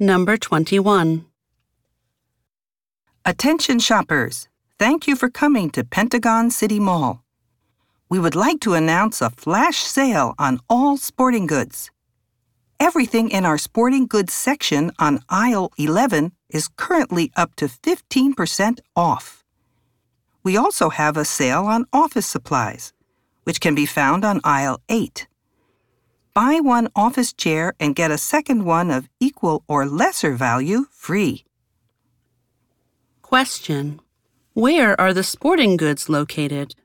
Number 21. Attention shoppers, thank you for coming to Pentagon City Mall. We would like to announce a flash sale on all sporting goods. Everything in our sporting goods section on aisle 11 is currently up to 15% off. We also have a sale on office supplies, which can be found on aisle 8. Buy one office chair and get a second one of equal or lesser value free. Question. Where are the sporting goods located?